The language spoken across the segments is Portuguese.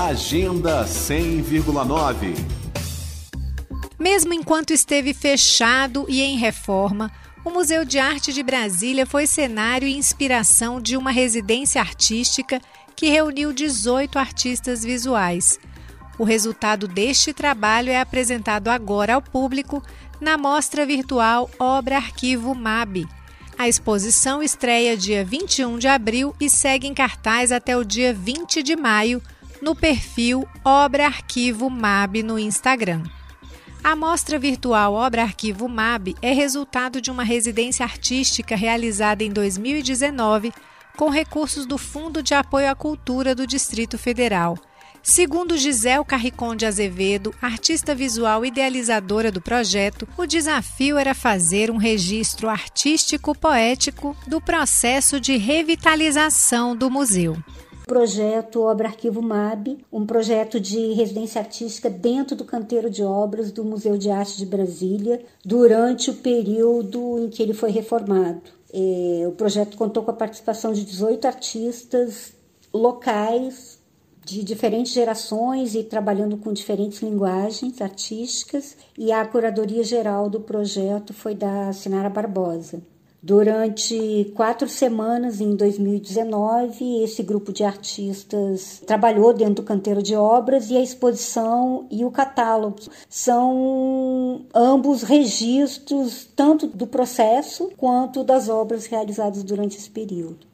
Agenda 100,9 Mesmo enquanto esteve fechado e em reforma, o Museu de Arte de Brasília foi cenário e inspiração de uma residência artística que reuniu 18 artistas visuais. O resultado deste trabalho é apresentado agora ao público na mostra virtual Obra Arquivo MAB. A exposição estreia dia 21 de abril e segue em cartaz até o dia 20 de maio no perfil Obra Arquivo MAB no Instagram. A mostra virtual Obra Arquivo MAB é resultado de uma residência artística realizada em 2019 com recursos do Fundo de Apoio à Cultura do Distrito Federal. Segundo Gisele Carricon de Azevedo, artista visual idealizadora do projeto, o desafio era fazer um registro artístico-poético do processo de revitalização do museu projeto Obra Arquivo MAB, um projeto de residência artística dentro do canteiro de obras do Museu de Arte de Brasília, durante o período em que ele foi reformado. É, o projeto contou com a participação de 18 artistas locais de diferentes gerações e trabalhando com diferentes linguagens artísticas, e a curadoria geral do projeto foi da Sinara Barbosa. Durante quatro semanas em 2019, esse grupo de artistas trabalhou dentro do canteiro de obras e a exposição e o catálogo são ambos registros tanto do processo quanto das obras realizadas durante esse período.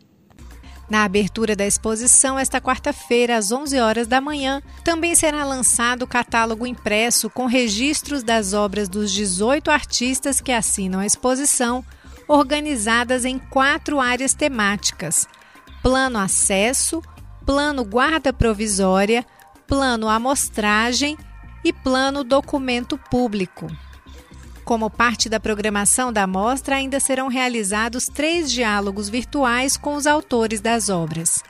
Na abertura da exposição, esta quarta-feira, às 11 horas da manhã, também será lançado o catálogo impresso com registros das obras dos 18 artistas que assinam a exposição organizadas em quatro áreas temáticas: plano acesso, plano guarda provisória, plano amostragem e plano documento público. Como parte da programação da mostra, ainda serão realizados três diálogos virtuais com os autores das obras.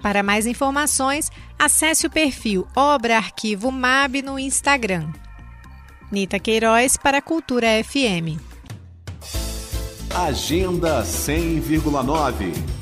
Para mais informações, acesse o perfil Obra Arquivo MAB no Instagram. Nita Queiroz para a Cultura FM. Agenda 100,9